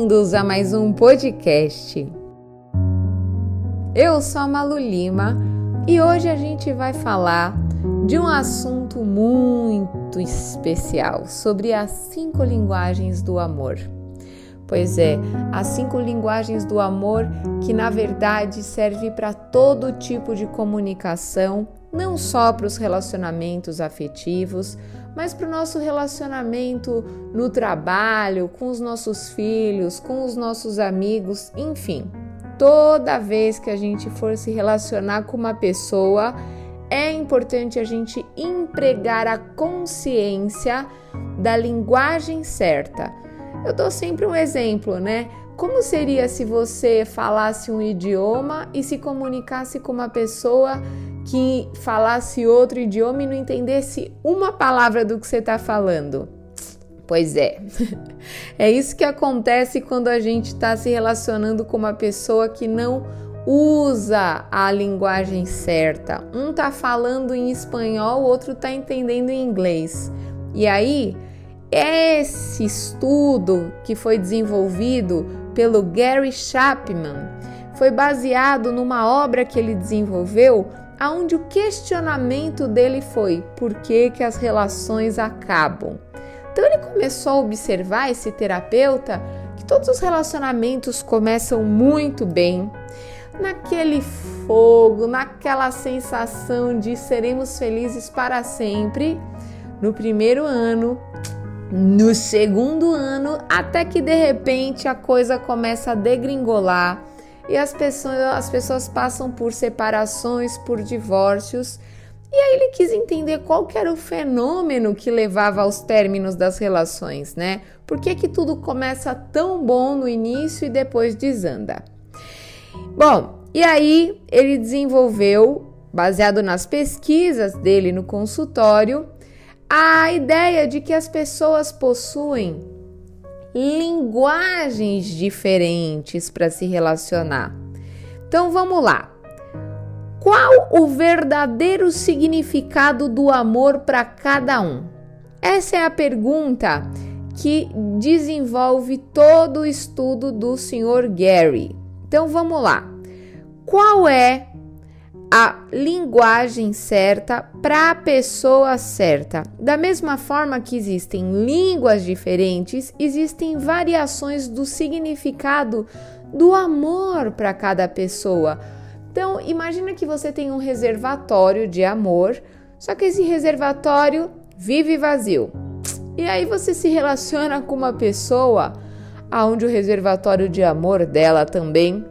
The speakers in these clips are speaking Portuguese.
bem-vindos a mais um podcast. Eu sou a Malu Lima e hoje a gente vai falar de um assunto muito especial sobre as cinco linguagens do amor. Pois é, as cinco linguagens do amor que na verdade serve para todo tipo de comunicação, não só para os relacionamentos afetivos, mas para o nosso relacionamento no trabalho, com os nossos filhos, com os nossos amigos, enfim. Toda vez que a gente for se relacionar com uma pessoa, é importante a gente empregar a consciência da linguagem certa. Eu dou sempre um exemplo, né? Como seria se você falasse um idioma e se comunicasse com uma pessoa que falasse outro idioma e não entendesse uma palavra do que você está falando. Pois é, é isso que acontece quando a gente está se relacionando com uma pessoa que não usa a linguagem certa. Um tá falando em espanhol, o outro tá entendendo em inglês. E aí, esse estudo que foi desenvolvido pelo Gary Chapman foi baseado numa obra que ele desenvolveu aonde o questionamento dele foi: por que, que as relações acabam? Então ele começou a observar esse terapeuta que todos os relacionamentos começam muito bem, naquele fogo, naquela sensação de seremos felizes para sempre no primeiro ano, no segundo ano, até que de repente a coisa começa a degringolar e as pessoas, as pessoas passam por separações, por divórcios. E aí ele quis entender qual era o fenômeno que levava aos términos das relações, né? Por que, que tudo começa tão bom no início e depois desanda? Bom, e aí ele desenvolveu, baseado nas pesquisas dele no consultório, a ideia de que as pessoas possuem linguagens diferentes para se relacionar. Então vamos lá. Qual o verdadeiro significado do amor para cada um? Essa é a pergunta que desenvolve todo o estudo do Sr. Gary. Então vamos lá. Qual é a linguagem certa para a pessoa certa. Da mesma forma que existem línguas diferentes, existem variações do significado do amor para cada pessoa. Então, imagina que você tem um reservatório de amor, só que esse reservatório vive vazio. E aí você se relaciona com uma pessoa aonde o reservatório de amor dela também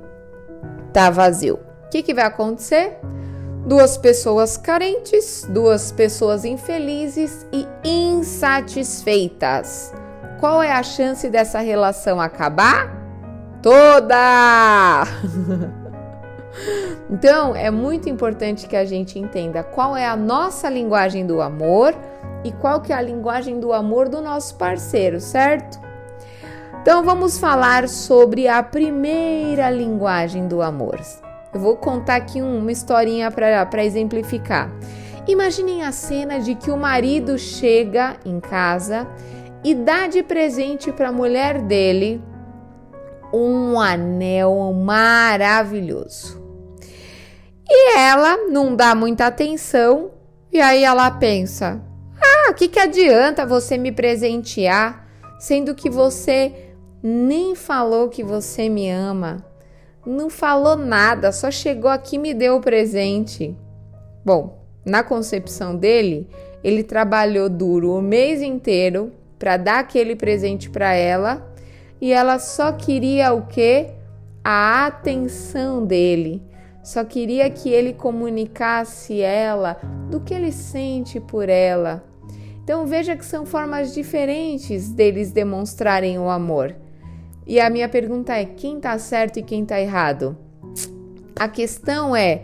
tá vazio. O que, que vai acontecer? Duas pessoas carentes, duas pessoas infelizes e insatisfeitas. Qual é a chance dessa relação acabar? Toda! então, é muito importante que a gente entenda qual é a nossa linguagem do amor e qual que é a linguagem do amor do nosso parceiro, certo? Então, vamos falar sobre a primeira linguagem do amor. Eu vou contar aqui uma historinha para exemplificar. Imaginem a cena de que o marido chega em casa e dá de presente para a mulher dele um anel maravilhoso. E ela não dá muita atenção e aí ela pensa: "Ah, o que que adianta você me presentear, sendo que você nem falou que você me ama?" Não falou nada, só chegou aqui e me deu o presente. Bom, na concepção dele, ele trabalhou duro o mês inteiro para dar aquele presente para ela e ela só queria o quê? A atenção dele. Só queria que ele comunicasse ela do que ele sente por ela. Então veja que são formas diferentes deles demonstrarem o amor. E a minha pergunta é: quem está certo e quem está errado? A questão é: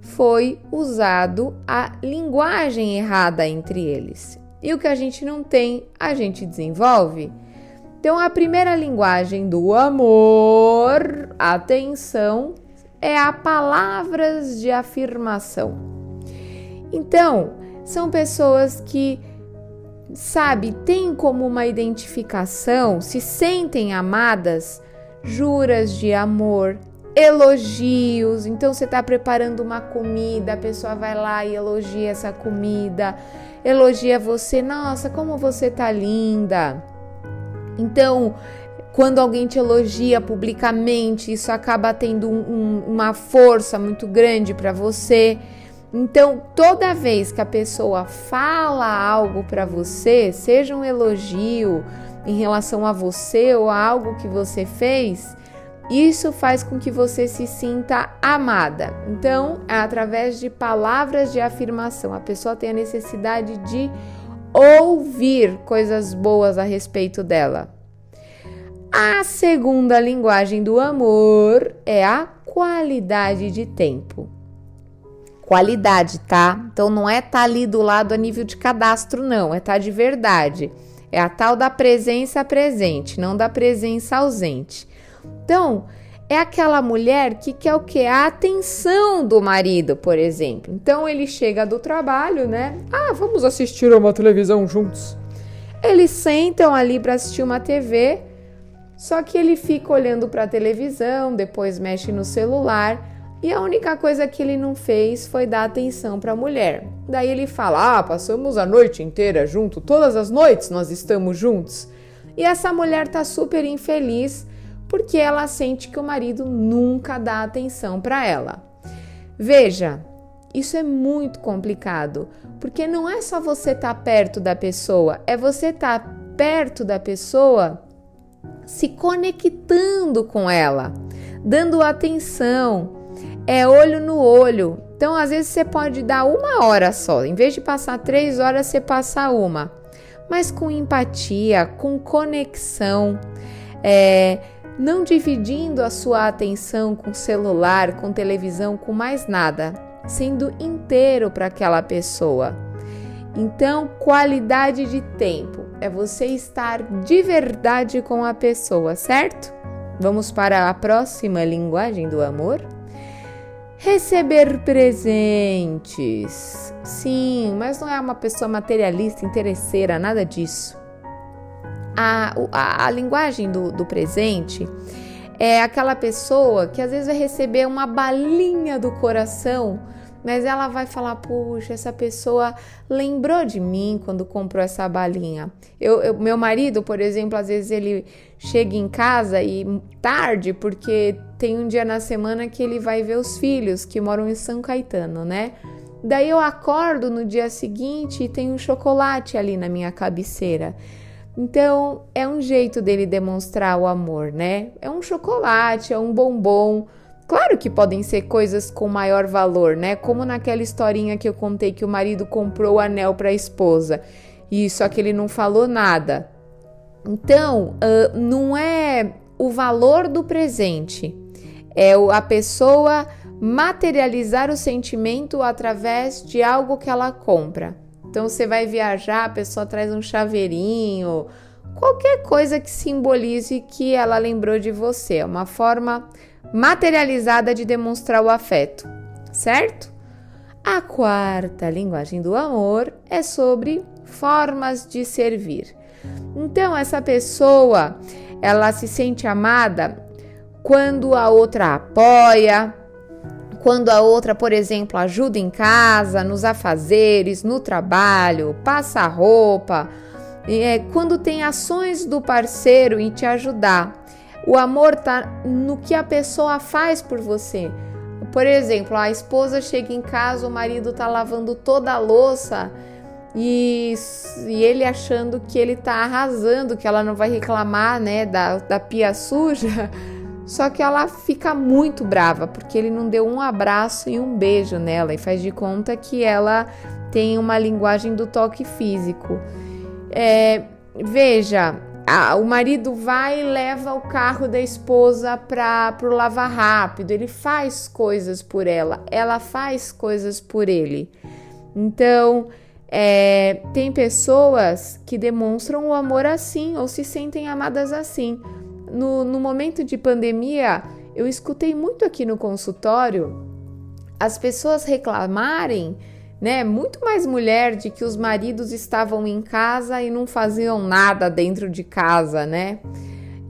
foi usado a linguagem errada entre eles. E o que a gente não tem, a gente desenvolve. Então, a primeira linguagem do amor, atenção, é a palavras de afirmação. Então, são pessoas que sabe, tem como uma identificação, se sentem amadas, juras de amor, elogios. Então você está preparando uma comida, a pessoa vai lá e elogia essa comida, elogia você, nossa, como você tá linda. Então, quando alguém te elogia publicamente, isso acaba tendo um, um, uma força muito grande para você. Então, toda vez que a pessoa fala algo para você, seja um elogio em relação a você ou a algo que você fez, isso faz com que você se sinta amada. Então, é através de palavras de afirmação. A pessoa tem a necessidade de ouvir coisas boas a respeito dela. A segunda linguagem do amor é a qualidade de tempo qualidade, tá? Então não é tá ali do lado a nível de cadastro, não, é tá de verdade. É a tal da presença presente, não da presença ausente. Então, é aquela mulher que quer o que? A atenção do marido, por exemplo. Então ele chega do trabalho, né? Ah, vamos assistir uma televisão juntos. Eles sentam ali para assistir uma TV, só que ele fica olhando para a televisão, depois mexe no celular e a única coisa que ele não fez foi dar atenção para a mulher. Daí ele fala: Ah, passamos a noite inteira junto, todas as noites nós estamos juntos. E essa mulher tá super infeliz porque ela sente que o marido nunca dá atenção para ela. Veja, isso é muito complicado, porque não é só você estar tá perto da pessoa, é você estar tá perto da pessoa se conectando com ela, dando atenção, é olho no olho. Então, às vezes, você pode dar uma hora só, em vez de passar três horas, você passa uma. Mas com empatia, com conexão, é, não dividindo a sua atenção com celular, com televisão, com mais nada, sendo inteiro para aquela pessoa. Então, qualidade de tempo é você estar de verdade com a pessoa, certo? Vamos para a próxima linguagem do amor? Receber presentes. Sim, mas não é uma pessoa materialista, interesseira, nada disso. A, a, a linguagem do, do presente é aquela pessoa que às vezes vai receber uma balinha do coração mas ela vai falar: puxa, essa pessoa lembrou de mim quando comprou essa balinha. Eu, eu, meu marido, por exemplo, às vezes ele chega em casa e tarde, porque tem um dia na semana que ele vai ver os filhos que moram em São Caetano, né? Daí eu acordo no dia seguinte e tem um chocolate ali na minha cabeceira. Então é um jeito dele demonstrar o amor, né? É um chocolate, é um bombom Claro que podem ser coisas com maior valor, né? Como naquela historinha que eu contei que o marido comprou o anel para a esposa e só que ele não falou nada. Então, uh, não é o valor do presente, é a pessoa materializar o sentimento através de algo que ela compra. Então, você vai viajar, a pessoa traz um chaveirinho, qualquer coisa que simbolize que ela lembrou de você. É uma forma materializada de demonstrar o afeto, certo? A quarta linguagem do amor é sobre formas de servir. Então, essa pessoa, ela se sente amada quando a outra apoia, quando a outra, por exemplo, ajuda em casa, nos afazeres, no trabalho, passa roupa, é, quando tem ações do parceiro em te ajudar. O amor tá no que a pessoa faz por você. Por exemplo, a esposa chega em casa, o marido tá lavando toda a louça e, e ele achando que ele tá arrasando, que ela não vai reclamar, né, da, da pia suja. Só que ela fica muito brava porque ele não deu um abraço e um beijo nela e faz de conta que ela tem uma linguagem do toque físico. É, veja, o marido vai e leva o carro da esposa para o lavar rápido, ele faz coisas por ela, ela faz coisas por ele. Então, é, tem pessoas que demonstram o amor assim ou se sentem amadas assim. No, no momento de pandemia, eu escutei muito aqui no consultório as pessoas reclamarem né? Muito mais mulher de que os maridos estavam em casa e não faziam nada dentro de casa, né?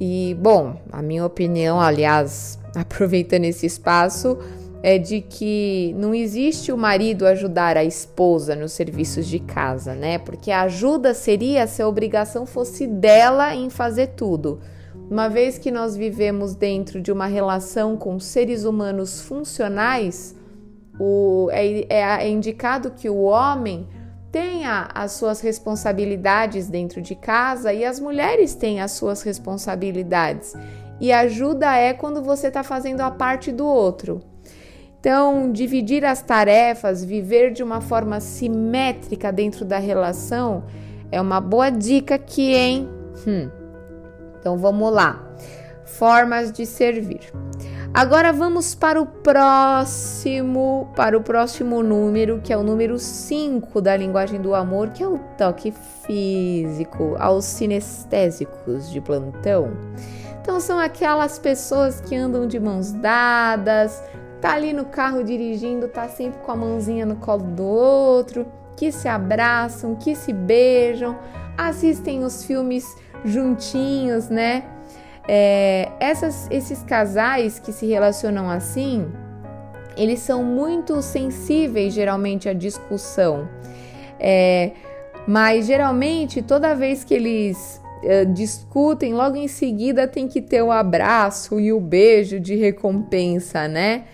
E bom, a minha opinião, aliás, aproveitando esse espaço, é de que não existe o marido ajudar a esposa nos serviços de casa, né? Porque a ajuda seria se a obrigação fosse dela em fazer tudo. Uma vez que nós vivemos dentro de uma relação com seres humanos funcionais, o, é, é, é indicado que o homem tenha as suas responsabilidades dentro de casa e as mulheres têm as suas responsabilidades. E ajuda é quando você está fazendo a parte do outro. Então, dividir as tarefas, viver de uma forma simétrica dentro da relação é uma boa dica aqui, hein? Hum. Então, vamos lá. Formas de servir. Agora vamos para o próximo, para o próximo número, que é o número 5 da linguagem do amor, que é o toque físico aos sinestésicos de plantão. Então são aquelas pessoas que andam de mãos dadas, tá ali no carro dirigindo, tá sempre com a mãozinha no colo do outro, que se abraçam, que se beijam, assistem os filmes juntinhos, né? É, essas, esses casais que se relacionam assim, eles são muito sensíveis geralmente à discussão. É, mas geralmente toda vez que eles é, discutem, logo em seguida tem que ter o abraço e o beijo de recompensa, né?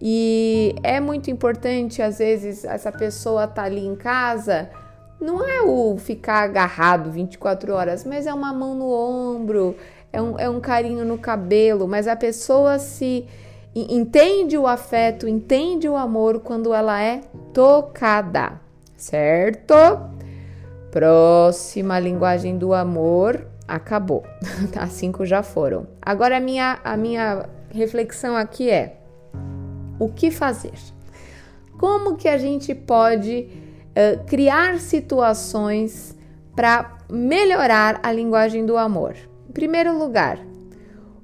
E é muito importante, às vezes, essa pessoa tá ali em casa, não é o ficar agarrado 24 horas, mas é uma mão no ombro, é um, é um carinho no cabelo, mas a pessoa se entende o afeto, entende o amor quando ela é tocada, certo? Próxima linguagem do amor, acabou. As cinco já foram. Agora a minha, a minha reflexão aqui é: o que fazer? Como que a gente pode uh, criar situações para melhorar a linguagem do amor? Em primeiro lugar,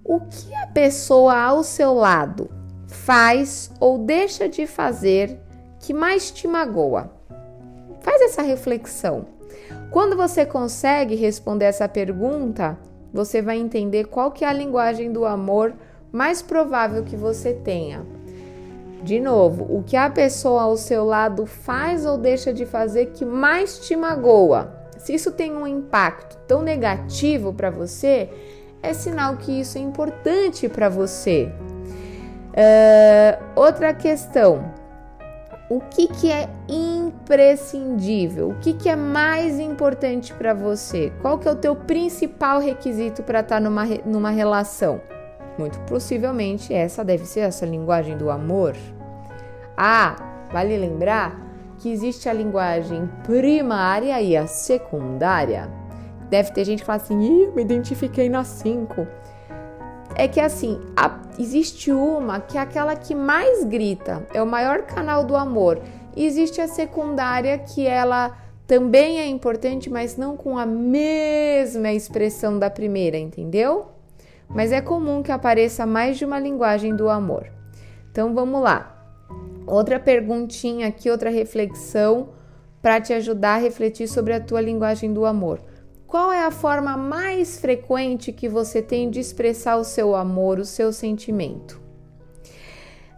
o que a pessoa ao seu lado faz ou deixa de fazer que mais te magoa? Faz essa reflexão. Quando você consegue responder essa pergunta, você vai entender qual que é a linguagem do amor mais provável que você tenha. De novo, o que a pessoa ao seu lado faz ou deixa de fazer que mais te magoa? Se isso tem um impacto tão negativo para você, é sinal que isso é importante para você. Uh, outra questão: o que, que é imprescindível? O que, que é mais importante para você? Qual que é o teu principal requisito para estar tá numa, numa relação? Muito possivelmente essa deve ser essa linguagem do amor. Ah, vale lembrar que existe a linguagem primária e a secundária. Deve ter gente que fala assim, Ih, me identifiquei na 5. É que assim, a, existe uma que é aquela que mais grita, é o maior canal do amor. E existe a secundária que ela também é importante, mas não com a mesma expressão da primeira, entendeu? Mas é comum que apareça mais de uma linguagem do amor. Então vamos lá. Outra perguntinha aqui, outra reflexão para te ajudar a refletir sobre a tua linguagem do amor. Qual é a forma mais frequente que você tem de expressar o seu amor, o seu sentimento?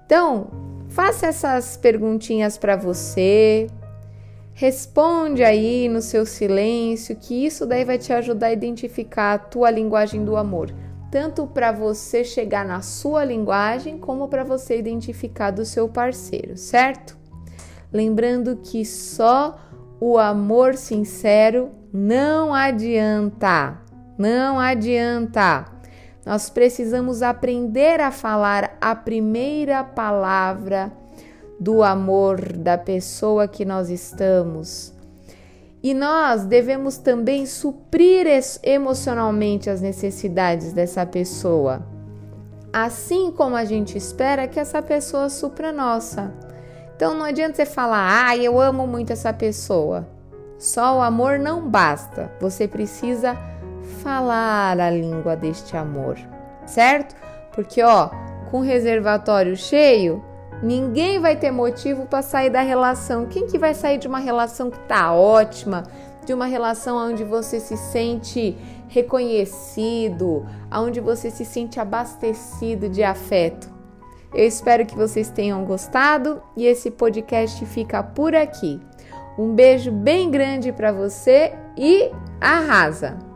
Então, faça essas perguntinhas para você. Responde aí no seu silêncio, que isso daí vai te ajudar a identificar a tua linguagem do amor tanto para você chegar na sua linguagem, como para você identificar do seu parceiro, certo? Lembrando que só o amor sincero não adianta, não adianta. Nós precisamos aprender a falar a primeira palavra do amor da pessoa que nós estamos e nós devemos também suprir emocionalmente as necessidades dessa pessoa, assim como a gente espera que essa pessoa supra a nossa. Então não adianta você falar, ah, eu amo muito essa pessoa. Só o amor não basta, você precisa falar a língua deste amor, certo? Porque, ó, com o reservatório cheio, Ninguém vai ter motivo para sair da relação. Quem que vai sair de uma relação que tá ótima, de uma relação onde você se sente reconhecido, onde você se sente abastecido de afeto? Eu espero que vocês tenham gostado e esse podcast fica por aqui. Um beijo bem grande para você e arrasa!